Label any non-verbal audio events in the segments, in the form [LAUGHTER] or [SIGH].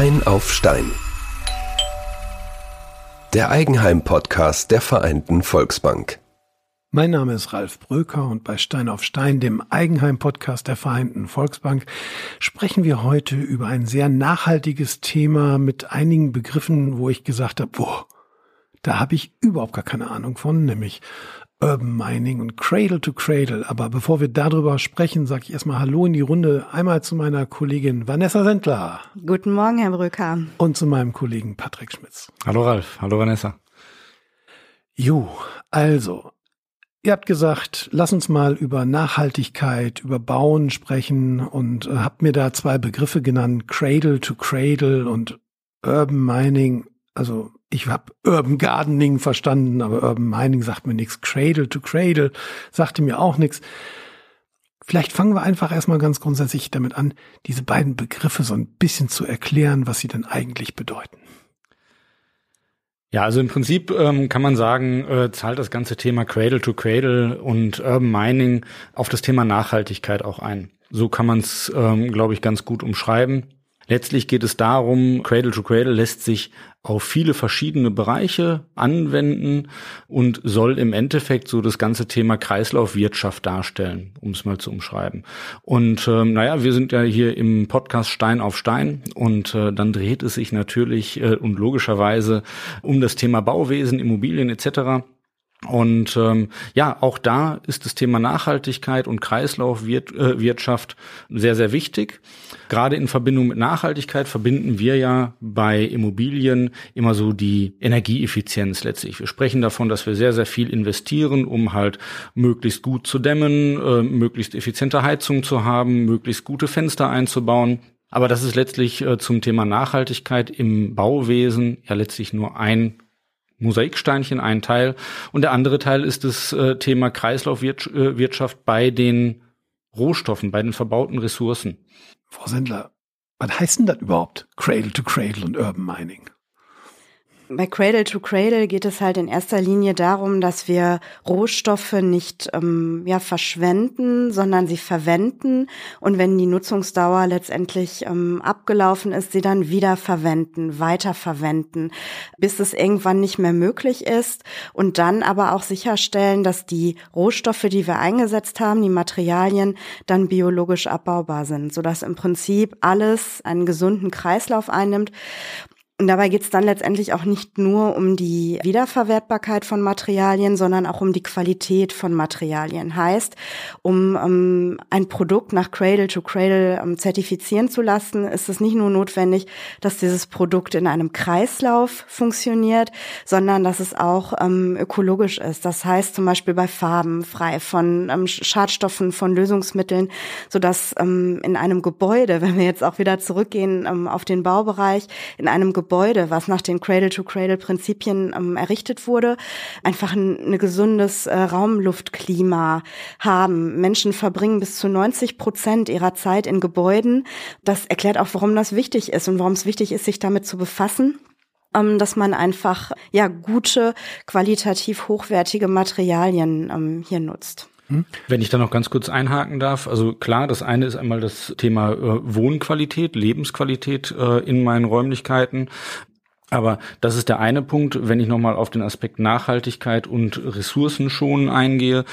Stein auf Stein. Der Eigenheim-Podcast der Vereinten Volksbank. Mein Name ist Ralf Bröker und bei Stein auf Stein, dem Eigenheim-Podcast der Vereinten Volksbank, sprechen wir heute über ein sehr nachhaltiges Thema mit einigen Begriffen, wo ich gesagt habe, boah, da habe ich überhaupt gar keine Ahnung von, nämlich Urban Mining und Cradle to Cradle. Aber bevor wir darüber sprechen, sage ich erstmal Hallo in die Runde. Einmal zu meiner Kollegin Vanessa Sendler. Guten Morgen, Herr Brücker. Und zu meinem Kollegen Patrick Schmitz. Hallo Ralf, hallo Vanessa. Jo, also, ihr habt gesagt, lass uns mal über Nachhaltigkeit, über Bauen sprechen und äh, habt mir da zwei Begriffe genannt, Cradle to Cradle und Urban Mining. Also ich habe Urban Gardening verstanden, aber Urban Mining sagt mir nichts. Cradle to Cradle sagte mir auch nichts. Vielleicht fangen wir einfach erstmal ganz grundsätzlich damit an, diese beiden Begriffe so ein bisschen zu erklären, was sie denn eigentlich bedeuten. Ja, also im Prinzip ähm, kann man sagen, äh, zahlt das ganze Thema Cradle to Cradle und Urban Mining auf das Thema Nachhaltigkeit auch ein. So kann man es, ähm, glaube ich, ganz gut umschreiben. Letztlich geht es darum, Cradle to Cradle lässt sich auf viele verschiedene Bereiche anwenden und soll im Endeffekt so das ganze Thema Kreislaufwirtschaft darstellen, um es mal zu umschreiben. Und ähm, naja, wir sind ja hier im Podcast Stein auf Stein und äh, dann dreht es sich natürlich äh, und logischerweise um das Thema Bauwesen, Immobilien etc. Und ähm, ja, auch da ist das Thema Nachhaltigkeit und Kreislaufwirtschaft äh, sehr, sehr wichtig. Gerade in Verbindung mit Nachhaltigkeit verbinden wir ja bei Immobilien immer so die Energieeffizienz letztlich. Wir sprechen davon, dass wir sehr, sehr viel investieren, um halt möglichst gut zu dämmen, äh, möglichst effiziente Heizung zu haben, möglichst gute Fenster einzubauen. Aber das ist letztlich äh, zum Thema Nachhaltigkeit im Bauwesen ja letztlich nur ein Mosaiksteinchen, ein Teil. Und der andere Teil ist das äh, Thema Kreislaufwirtschaft bei den Rohstoffen, bei den verbauten Ressourcen. Frau Sendler, was heißt denn das überhaupt? Cradle to Cradle und Urban Mining? Bei Cradle to Cradle geht es halt in erster Linie darum, dass wir Rohstoffe nicht ähm, ja, verschwenden, sondern sie verwenden. Und wenn die Nutzungsdauer letztendlich ähm, abgelaufen ist, sie dann wieder verwenden, weiterverwenden, bis es irgendwann nicht mehr möglich ist. Und dann aber auch sicherstellen, dass die Rohstoffe, die wir eingesetzt haben, die Materialien, dann biologisch abbaubar sind, sodass im Prinzip alles einen gesunden Kreislauf einnimmt und dabei geht es dann letztendlich auch nicht nur um die Wiederverwertbarkeit von Materialien, sondern auch um die Qualität von Materialien. Heißt, um um ein Produkt nach Cradle to Cradle um, zertifizieren zu lassen, ist es nicht nur notwendig, dass dieses Produkt in einem Kreislauf funktioniert, sondern dass es auch ähm, ökologisch ist. Das heißt zum Beispiel bei Farben frei von ähm, Schadstoffen, von Lösungsmitteln, sodass ähm, in einem Gebäude, [LAUGHS] wenn wir jetzt auch wieder zurückgehen ähm, auf den Baubereich, in einem Gebäude Gebäude, was nach den Cradle-to-Cradle-Prinzipien ähm, errichtet wurde, einfach ein, ein gesundes äh, Raumluftklima haben. Menschen verbringen bis zu 90 Prozent ihrer Zeit in Gebäuden. Das erklärt auch, warum das wichtig ist und warum es wichtig ist, sich damit zu befassen ähm, dass man einfach ja gute, qualitativ hochwertige Materialien ähm, hier nutzt. Hm? Wenn ich da noch ganz kurz einhaken darf, also klar, das eine ist einmal das Thema äh, Wohnqualität, Lebensqualität äh, in meinen Räumlichkeiten. Aber das ist der eine Punkt. Wenn ich nochmal auf den Aspekt Nachhaltigkeit und Ressourcenschonen eingehe,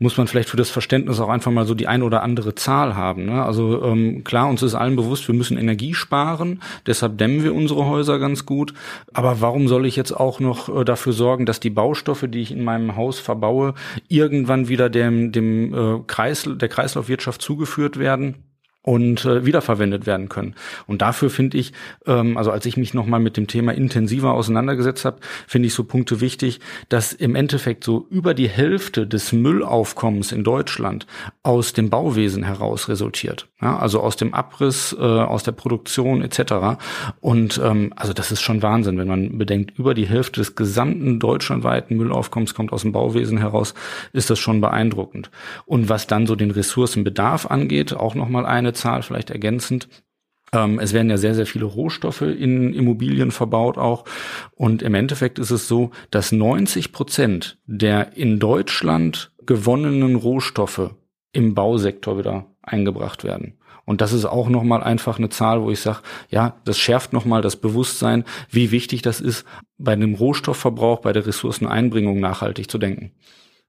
muss man vielleicht für das Verständnis auch einfach mal so die eine oder andere Zahl haben. Ne? Also ähm, klar, uns ist allen bewusst, wir müssen Energie sparen, deshalb dämmen wir unsere Häuser ganz gut. Aber warum soll ich jetzt auch noch äh, dafür sorgen, dass die Baustoffe, die ich in meinem Haus verbaue, irgendwann wieder dem, dem äh, Kreis, der Kreislaufwirtschaft zugeführt werden? Und äh, wiederverwendet werden können. Und dafür finde ich, ähm, also als ich mich nochmal mit dem Thema intensiver auseinandergesetzt habe, finde ich so Punkte wichtig, dass im Endeffekt so über die Hälfte des Müllaufkommens in Deutschland aus dem Bauwesen heraus resultiert. Ja, also aus dem Abriss, äh, aus der Produktion etc. Und ähm, also das ist schon Wahnsinn, wenn man bedenkt, über die Hälfte des gesamten deutschlandweiten Müllaufkommens kommt aus dem Bauwesen heraus, ist das schon beeindruckend. Und was dann so den Ressourcenbedarf angeht, auch nochmal eine Zahl vielleicht ergänzend. Ähm, es werden ja sehr, sehr viele Rohstoffe in Immobilien verbaut auch. Und im Endeffekt ist es so, dass 90 Prozent der in Deutschland gewonnenen Rohstoffe im Bausektor wieder eingebracht werden. Und das ist auch nochmal einfach eine Zahl, wo ich sage, ja, das schärft nochmal das Bewusstsein, wie wichtig das ist, bei dem Rohstoffverbrauch, bei der Ressourceneinbringung nachhaltig zu denken.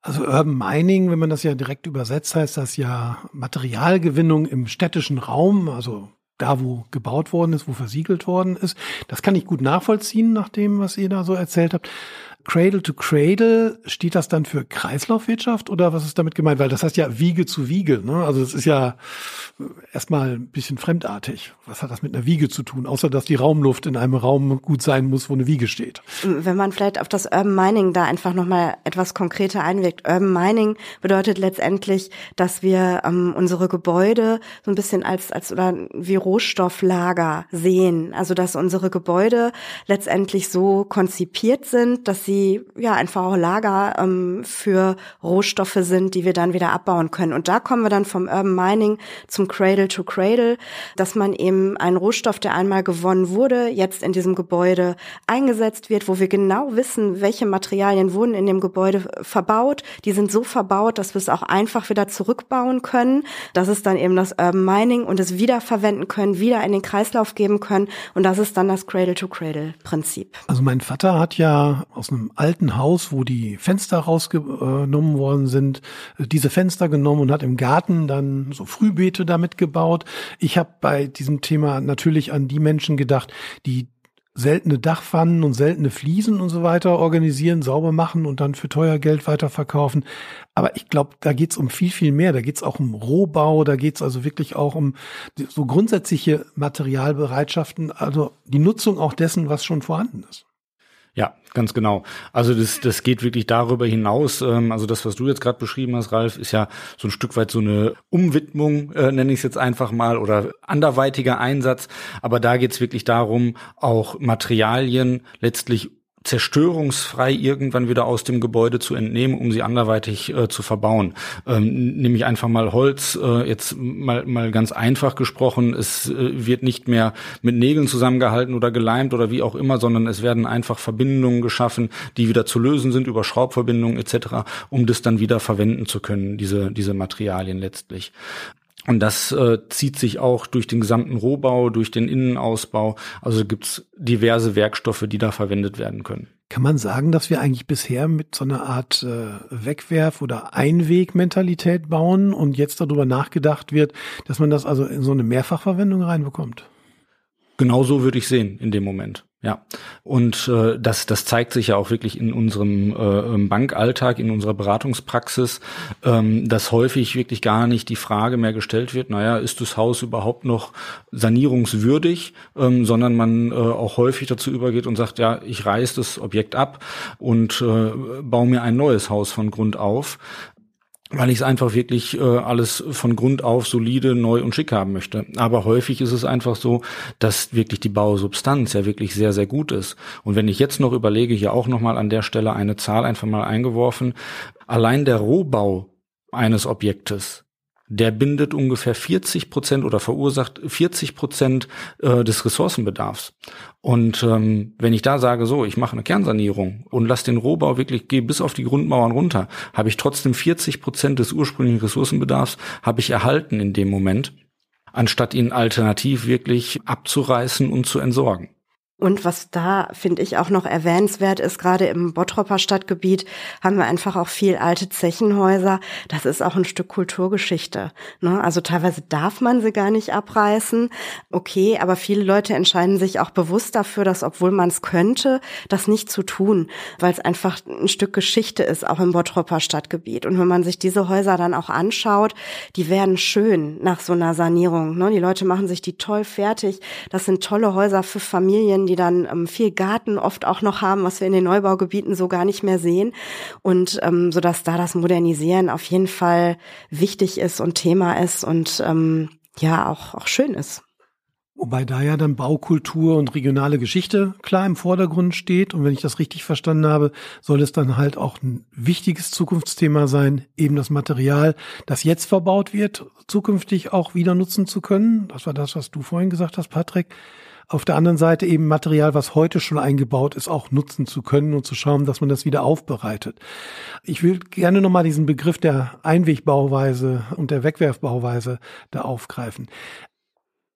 Also Urban Mining, wenn man das ja direkt übersetzt, heißt das ja Materialgewinnung im städtischen Raum, also da, wo gebaut worden ist, wo versiegelt worden ist. Das kann ich gut nachvollziehen, nach dem, was ihr da so erzählt habt. Cradle to Cradle, steht das dann für Kreislaufwirtschaft oder was ist damit gemeint? Weil das heißt ja Wiege zu Wiege. Ne? Also es ist ja erstmal ein bisschen fremdartig. Was hat das mit einer Wiege zu tun? Außer dass die Raumluft in einem Raum gut sein muss, wo eine Wiege steht. Wenn man vielleicht auf das Urban Mining da einfach nochmal etwas konkreter einwirkt. Urban Mining bedeutet letztendlich, dass wir ähm, unsere Gebäude so ein bisschen als, als oder wie Rohstofflager sehen. Also dass unsere Gebäude letztendlich so konzipiert sind, dass sie die ja einfach auch Lager ähm, für Rohstoffe sind, die wir dann wieder abbauen können. Und da kommen wir dann vom Urban Mining zum Cradle to Cradle, dass man eben einen Rohstoff, der einmal gewonnen wurde, jetzt in diesem Gebäude eingesetzt wird, wo wir genau wissen, welche Materialien wurden in dem Gebäude verbaut. Die sind so verbaut, dass wir es auch einfach wieder zurückbauen können. Das ist dann eben das Urban Mining und es wiederverwenden können, wieder in den Kreislauf geben können. Und das ist dann das Cradle to Cradle Prinzip. Also mein Vater hat ja aus einem alten Haus, wo die Fenster rausgenommen worden sind, diese Fenster genommen und hat im Garten dann so Frühbeete damit gebaut. Ich habe bei diesem Thema natürlich an die Menschen gedacht, die seltene Dachpfannen und seltene Fliesen und so weiter organisieren, sauber machen und dann für teuer Geld weiterverkaufen. Aber ich glaube, da geht's um viel, viel mehr. Da geht's auch um Rohbau, da geht's also wirklich auch um so grundsätzliche Materialbereitschaften, also die Nutzung auch dessen, was schon vorhanden ist. Ja, ganz genau. Also das, das geht wirklich darüber hinaus. Ähm, also das, was du jetzt gerade beschrieben hast, Ralf, ist ja so ein Stück weit so eine Umwidmung, äh, nenne ich es jetzt einfach mal, oder anderweitiger Einsatz. Aber da geht es wirklich darum, auch Materialien letztlich zerstörungsfrei irgendwann wieder aus dem Gebäude zu entnehmen, um sie anderweitig äh, zu verbauen. Ähm, nämlich einfach mal Holz, äh, jetzt mal, mal ganz einfach gesprochen, es äh, wird nicht mehr mit Nägeln zusammengehalten oder geleimt oder wie auch immer, sondern es werden einfach Verbindungen geschaffen, die wieder zu lösen sind über Schraubverbindungen etc., um das dann wieder verwenden zu können, diese, diese Materialien letztlich. Und das äh, zieht sich auch durch den gesamten Rohbau, durch den Innenausbau. Also gibt's diverse Werkstoffe, die da verwendet werden können. Kann man sagen, dass wir eigentlich bisher mit so einer Art äh, Wegwerf- oder Einwegmentalität bauen und jetzt darüber nachgedacht wird, dass man das also in so eine Mehrfachverwendung reinbekommt? Genau so würde ich sehen in dem Moment. Ja, und äh, das, das zeigt sich ja auch wirklich in unserem äh, Bankalltag, in unserer Beratungspraxis, ähm, dass häufig wirklich gar nicht die Frage mehr gestellt wird, naja, ist das Haus überhaupt noch sanierungswürdig, ähm, sondern man äh, auch häufig dazu übergeht und sagt, ja, ich reiß das Objekt ab und äh, baue mir ein neues Haus von Grund auf weil ich es einfach wirklich äh, alles von Grund auf solide, neu und schick haben möchte. Aber häufig ist es einfach so, dass wirklich die Bausubstanz ja wirklich sehr, sehr gut ist. Und wenn ich jetzt noch überlege, hier auch nochmal an der Stelle eine Zahl einfach mal eingeworfen, allein der Rohbau eines Objektes der bindet ungefähr 40 Prozent oder verursacht 40 Prozent äh, des Ressourcenbedarfs. Und ähm, wenn ich da sage, so, ich mache eine Kernsanierung und lasse den Rohbau wirklich, gehe bis auf die Grundmauern runter, habe ich trotzdem 40 Prozent des ursprünglichen Ressourcenbedarfs, habe ich erhalten in dem Moment, anstatt ihn alternativ wirklich abzureißen und zu entsorgen. Und was da, finde ich, auch noch erwähnenswert ist, gerade im Bottropper Stadtgebiet haben wir einfach auch viel alte Zechenhäuser. Das ist auch ein Stück Kulturgeschichte. Ne? Also teilweise darf man sie gar nicht abreißen. Okay, aber viele Leute entscheiden sich auch bewusst dafür, dass, obwohl man es könnte, das nicht zu tun, weil es einfach ein Stück Geschichte ist, auch im Bottropper Stadtgebiet. Und wenn man sich diese Häuser dann auch anschaut, die werden schön nach so einer Sanierung. Ne? Die Leute machen sich die toll fertig. Das sind tolle Häuser für Familien die dann ähm, viel Garten oft auch noch haben, was wir in den Neubaugebieten so gar nicht mehr sehen. Und ähm, so dass da das Modernisieren auf jeden Fall wichtig ist und Thema ist und ähm, ja auch, auch schön ist. Wobei da ja dann Baukultur und regionale Geschichte klar im Vordergrund steht. Und wenn ich das richtig verstanden habe, soll es dann halt auch ein wichtiges Zukunftsthema sein, eben das Material, das jetzt verbaut wird, zukünftig auch wieder nutzen zu können. Das war das, was du vorhin gesagt hast, Patrick. Auf der anderen Seite eben Material, was heute schon eingebaut ist, auch nutzen zu können und zu schauen, dass man das wieder aufbereitet. Ich will gerne nochmal diesen Begriff der Einwegbauweise und der Wegwerfbauweise da aufgreifen.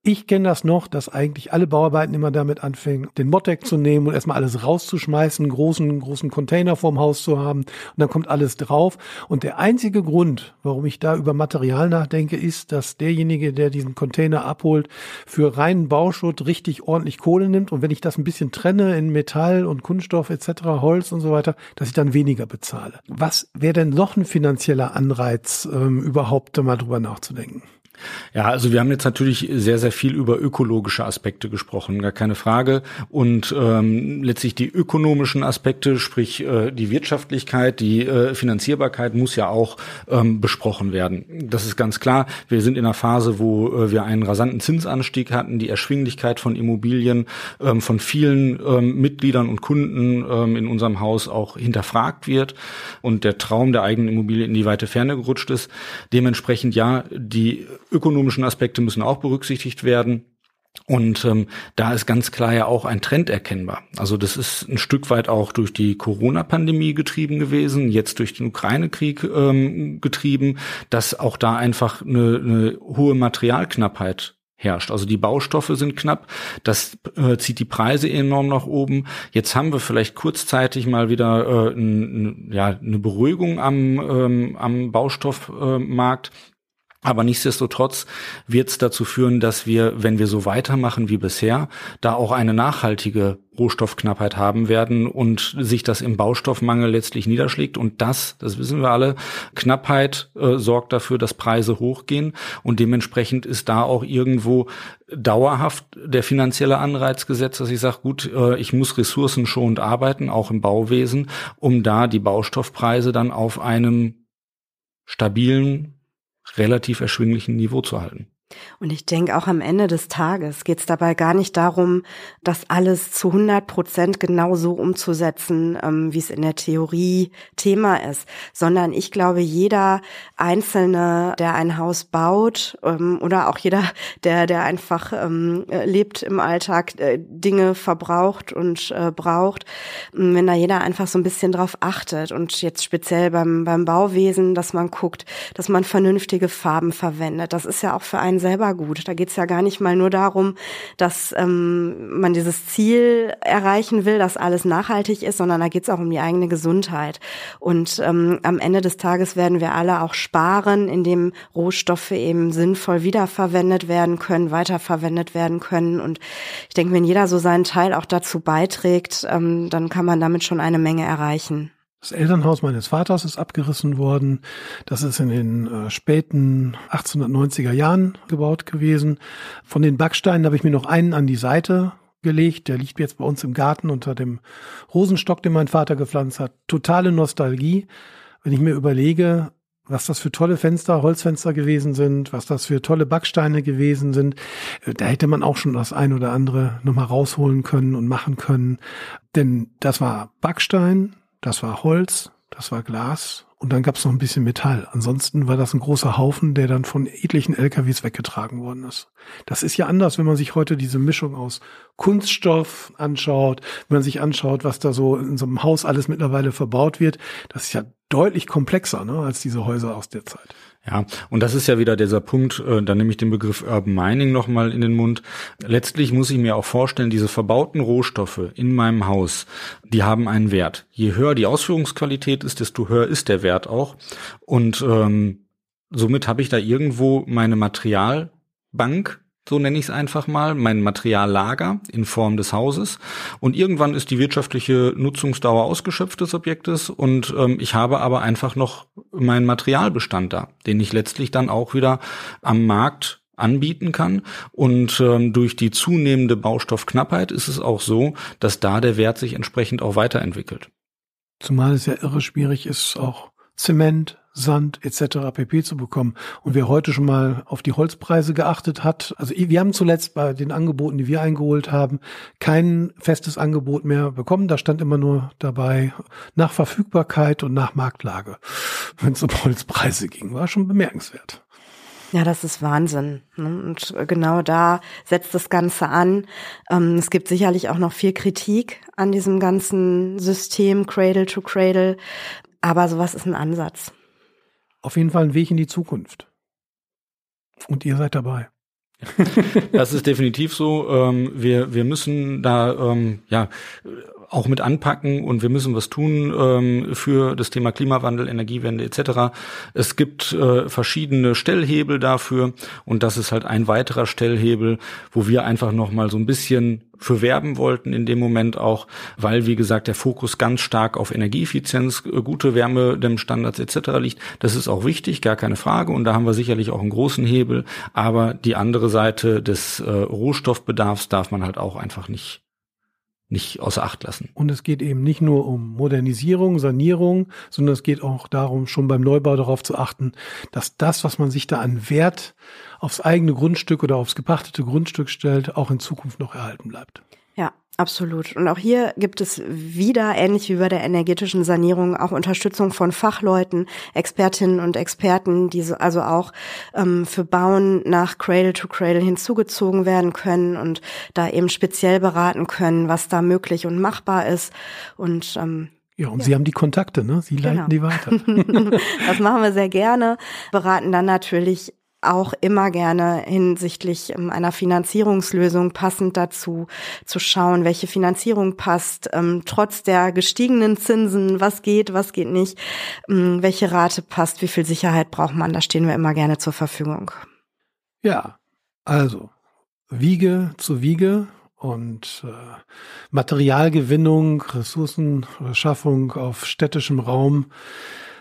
Ich kenne das noch, dass eigentlich alle Bauarbeiten immer damit anfingen, den Mottek zu nehmen und erstmal alles rauszuschmeißen, einen großen, großen Container vorm Haus zu haben und dann kommt alles drauf. Und der einzige Grund, warum ich da über Material nachdenke, ist, dass derjenige, der diesen Container abholt, für reinen Bauschutt richtig ordentlich Kohle nimmt und wenn ich das ein bisschen trenne in Metall und Kunststoff etc., Holz und so weiter, dass ich dann weniger bezahle. Was wäre denn noch ein finanzieller Anreiz, ähm, überhaupt mal drüber nachzudenken? Ja, also wir haben jetzt natürlich sehr, sehr viel über ökologische Aspekte gesprochen, gar keine Frage. Und ähm, letztlich die ökonomischen Aspekte, sprich äh, die Wirtschaftlichkeit, die äh, Finanzierbarkeit muss ja auch ähm, besprochen werden. Das ist ganz klar. Wir sind in einer Phase, wo äh, wir einen rasanten Zinsanstieg hatten, die Erschwinglichkeit von Immobilien ähm, von vielen ähm, Mitgliedern und Kunden ähm, in unserem Haus auch hinterfragt wird und der Traum der eigenen Immobilie in die weite Ferne gerutscht ist. Dementsprechend ja, die ökonomischen Aspekte müssen auch berücksichtigt werden. Und ähm, da ist ganz klar ja auch ein Trend erkennbar. Also das ist ein Stück weit auch durch die Corona-Pandemie getrieben gewesen, jetzt durch den Ukraine-Krieg ähm, getrieben, dass auch da einfach eine, eine hohe Materialknappheit herrscht. Also die Baustoffe sind knapp, das äh, zieht die Preise enorm nach oben. Jetzt haben wir vielleicht kurzzeitig mal wieder äh, n, ja, eine Beruhigung am, ähm, am Baustoffmarkt. Äh, aber nichtsdestotrotz wird es dazu führen, dass wir, wenn wir so weitermachen wie bisher, da auch eine nachhaltige Rohstoffknappheit haben werden und sich das im Baustoffmangel letztlich niederschlägt. Und das, das wissen wir alle, Knappheit äh, sorgt dafür, dass Preise hochgehen. Und dementsprechend ist da auch irgendwo dauerhaft der finanzielle Anreiz gesetzt, dass ich sage, gut, äh, ich muss ressourcenschonend arbeiten, auch im Bauwesen, um da die Baustoffpreise dann auf einem stabilen relativ erschwinglichen Niveau zu halten. Und ich denke, auch am Ende des Tages geht es dabei gar nicht darum, das alles zu 100 Prozent genau so umzusetzen, ähm, wie es in der Theorie Thema ist, sondern ich glaube, jeder Einzelne, der ein Haus baut ähm, oder auch jeder, der, der einfach ähm, lebt im Alltag, äh, Dinge verbraucht und äh, braucht, wenn da jeder einfach so ein bisschen drauf achtet und jetzt speziell beim, beim Bauwesen, dass man guckt, dass man vernünftige Farben verwendet. Das ist ja auch für einen selber gut. Da geht es ja gar nicht mal nur darum, dass ähm, man dieses Ziel erreichen will, dass alles nachhaltig ist, sondern da geht es auch um die eigene Gesundheit. Und ähm, am Ende des Tages werden wir alle auch sparen, indem Rohstoffe eben sinnvoll wiederverwendet werden können, weiterverwendet werden können. Und ich denke, wenn jeder so seinen Teil auch dazu beiträgt, ähm, dann kann man damit schon eine Menge erreichen. Das Elternhaus meines Vaters ist abgerissen worden. Das ist in den äh, späten 1890er Jahren gebaut gewesen. Von den Backsteinen habe ich mir noch einen an die Seite gelegt. Der liegt jetzt bei uns im Garten unter dem Rosenstock, den mein Vater gepflanzt hat. Totale Nostalgie. Wenn ich mir überlege, was das für tolle Fenster, Holzfenster gewesen sind, was das für tolle Backsteine gewesen sind. Äh, da hätte man auch schon das ein oder andere nochmal rausholen können und machen können. Denn das war Backstein, das war Holz, das war Glas und dann gab es noch ein bisschen Metall. Ansonsten war das ein großer Haufen, der dann von etlichen LKWs weggetragen worden ist. Das ist ja anders, wenn man sich heute diese Mischung aus Kunststoff anschaut, wenn man sich anschaut, was da so in so einem Haus alles mittlerweile verbaut wird. Das ist ja deutlich komplexer ne, als diese Häuser aus der Zeit. Ja, und das ist ja wieder dieser Punkt, äh, da nehme ich den Begriff Urban Mining nochmal in den Mund. Letztlich muss ich mir auch vorstellen, diese verbauten Rohstoffe in meinem Haus, die haben einen Wert. Je höher die Ausführungsqualität ist, desto höher ist der Wert auch. Und ähm, somit habe ich da irgendwo meine Materialbank, so nenne ich es einfach mal, mein Materiallager in Form des Hauses. Und irgendwann ist die wirtschaftliche Nutzungsdauer ausgeschöpft des Objektes und ähm, ich habe aber einfach noch meinen Materialbestand da, den ich letztlich dann auch wieder am Markt anbieten kann. Und ähm, durch die zunehmende Baustoffknappheit ist es auch so, dass da der Wert sich entsprechend auch weiterentwickelt. Zumal es ja irre schwierig ist, auch Zement, Sand etc. pp. zu bekommen. Und wer heute schon mal auf die Holzpreise geachtet hat, also wir haben zuletzt bei den Angeboten, die wir eingeholt haben, kein festes Angebot mehr bekommen. Da stand immer nur dabei nach Verfügbarkeit und nach Marktlage, wenn es um Holzpreise ging. War schon bemerkenswert. Ja, das ist Wahnsinn. Ne? Und genau da setzt das Ganze an. Ähm, es gibt sicherlich auch noch viel Kritik an diesem ganzen System Cradle to Cradle. Aber sowas ist ein Ansatz. Auf jeden Fall ein Weg in die Zukunft. Und ihr seid dabei. das ist definitiv so. Ähm, wir, wir müssen da ähm, ja auch mit anpacken und wir müssen was tun ähm, für das Thema Klimawandel, Energiewende etc. Es gibt äh, verschiedene Stellhebel dafür und das ist halt ein weiterer Stellhebel, wo wir einfach noch mal so ein bisschen für werben wollten in dem Moment auch, weil wie gesagt der Fokus ganz stark auf Energieeffizienz, äh, gute Wärmedämmstandards etc. liegt. Das ist auch wichtig, gar keine Frage und da haben wir sicherlich auch einen großen Hebel, aber die andere Seite des äh, Rohstoffbedarfs darf man halt auch einfach nicht nicht außer Acht lassen. Und es geht eben nicht nur um Modernisierung, Sanierung, sondern es geht auch darum, schon beim Neubau darauf zu achten, dass das, was man sich da an Wert aufs eigene Grundstück oder aufs gepachtete Grundstück stellt, auch in Zukunft noch erhalten bleibt. Absolut. Und auch hier gibt es wieder, ähnlich wie bei der energetischen Sanierung, auch Unterstützung von Fachleuten, Expertinnen und Experten, die so, also auch ähm, für Bauen nach Cradle to Cradle hinzugezogen werden können und da eben speziell beraten können, was da möglich und machbar ist. Und ähm, ja, und ja. Sie haben die Kontakte, ne? Sie leiten genau. die weiter. [LAUGHS] [LAUGHS] das machen wir sehr gerne. Beraten dann natürlich auch immer gerne hinsichtlich ähm, einer Finanzierungslösung passend dazu zu schauen, welche Finanzierung passt, ähm, trotz der gestiegenen Zinsen, was geht, was geht nicht, ähm, welche Rate passt, wie viel Sicherheit braucht man, da stehen wir immer gerne zur Verfügung. Ja, also Wiege zu Wiege und äh, Materialgewinnung, Ressourcenschaffung auf städtischem Raum.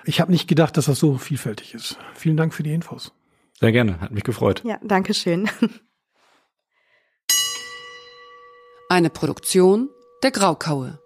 Ich habe nicht gedacht, dass das so vielfältig ist. Vielen Dank für die Infos. Sehr gerne, hat mich gefreut. Ja, danke schön. Eine Produktion der Graukaue.